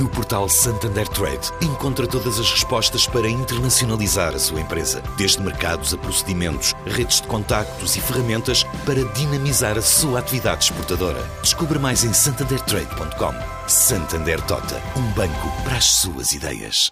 No portal Santander Trade, encontra todas as respostas para internacionalizar a sua empresa, desde mercados a procedimentos, redes de contactos e ferramentas para dinamizar a sua atividade exportadora. Descubra mais em santandertrade.com. Santander Tota, um banco para as suas ideias.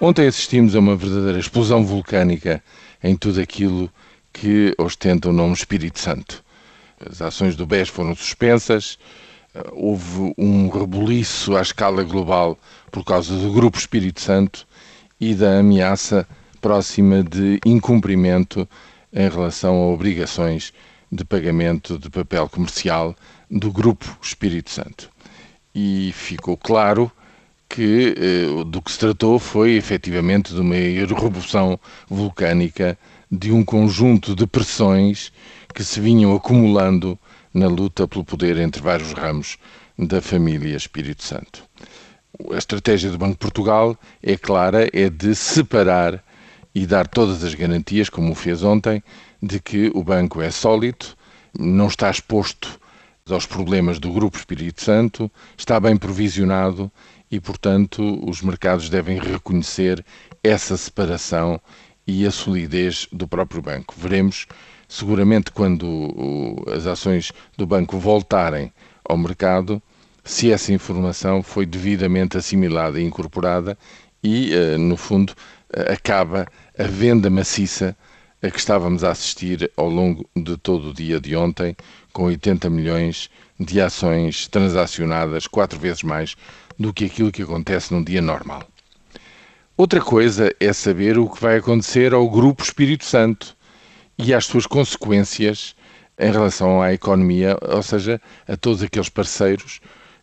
Ontem assistimos a uma verdadeira explosão vulcânica em tudo aquilo que ostenta o nome Espírito Santo. As ações do BES foram suspensas, houve um rebuliço à escala global por causa do Grupo Espírito Santo e da ameaça próxima de incumprimento em relação a obrigações de pagamento de papel comercial do Grupo Espírito Santo. E ficou claro que eh, do que se tratou foi efetivamente de uma erupção vulcânica de um conjunto de pressões que se vinham acumulando na luta pelo poder entre vários ramos da família Espírito Santo. A estratégia do Banco de Portugal é clara, é de separar e dar todas as garantias, como o fez ontem, de que o banco é sólido, não está exposto aos problemas do Grupo Espírito Santo, está bem provisionado e, portanto, os mercados devem reconhecer essa separação e a solidez do próprio banco. Veremos seguramente quando o, as ações do banco voltarem ao mercado, se essa informação foi devidamente assimilada e incorporada e, uh, no fundo, uh, acaba a venda maciça a que estávamos a assistir ao longo de todo o dia de ontem, com 80 milhões de ações transacionadas, quatro vezes mais do que aquilo que acontece num dia normal. Outra coisa é saber o que vai acontecer ao Grupo Espírito Santo, e às suas consequências em relação à economia, ou seja, a todos aqueles parceiros,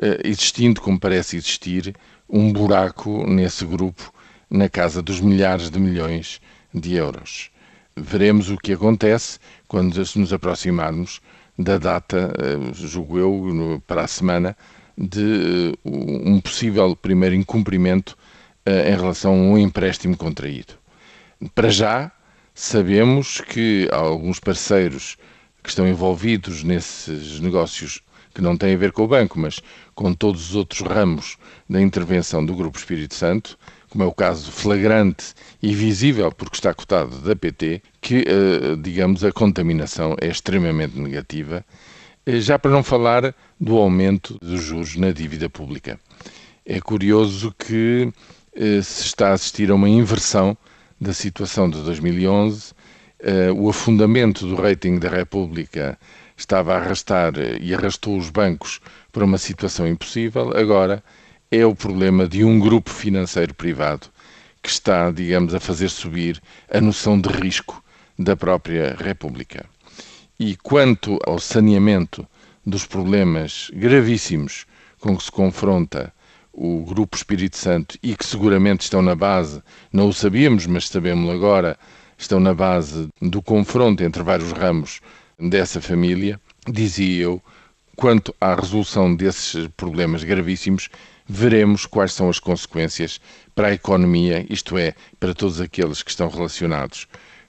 eh, existindo, como parece existir, um buraco nesse grupo na casa dos milhares de milhões de euros. Veremos o que acontece quando nos aproximarmos da data, eh, julgo eu, para a semana, de eh, um possível primeiro incumprimento em relação a um empréstimo contraído. Para já, Sabemos que há alguns parceiros que estão envolvidos nesses negócios que não têm a ver com o banco, mas com todos os outros ramos da intervenção do Grupo Espírito Santo, como é o caso flagrante e visível, porque está cotado da PT, que, eh, digamos, a contaminação é extremamente negativa, eh, já para não falar do aumento dos juros na dívida pública. É curioso que eh, se está a assistir a uma inversão da situação de 2011, uh, o afundamento do rating da República estava a arrastar eh, e arrastou os bancos para uma situação impossível. Agora é o problema de um grupo financeiro privado que está, digamos, a fazer subir a noção de risco da própria República. E quanto ao saneamento dos problemas gravíssimos com que se confronta o Grupo Espírito Santo e que seguramente estão na base, não o sabíamos, mas sabemos agora, estão na base do confronto entre vários ramos dessa família, dizia eu, quanto à resolução desses problemas gravíssimos, veremos quais são as consequências para a economia, isto é, para todos aqueles que estão relacionados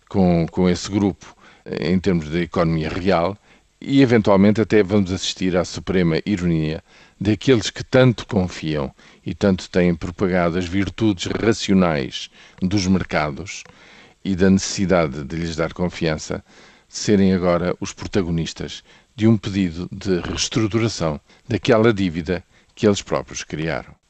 com, com esse grupo em termos de economia real e, eventualmente, até vamos assistir à suprema ironia daqueles que tanto confiam e tanto têm propagado as virtudes racionais dos mercados e da necessidade de lhes dar confiança, serem agora os protagonistas de um pedido de reestruturação daquela dívida que eles próprios criaram.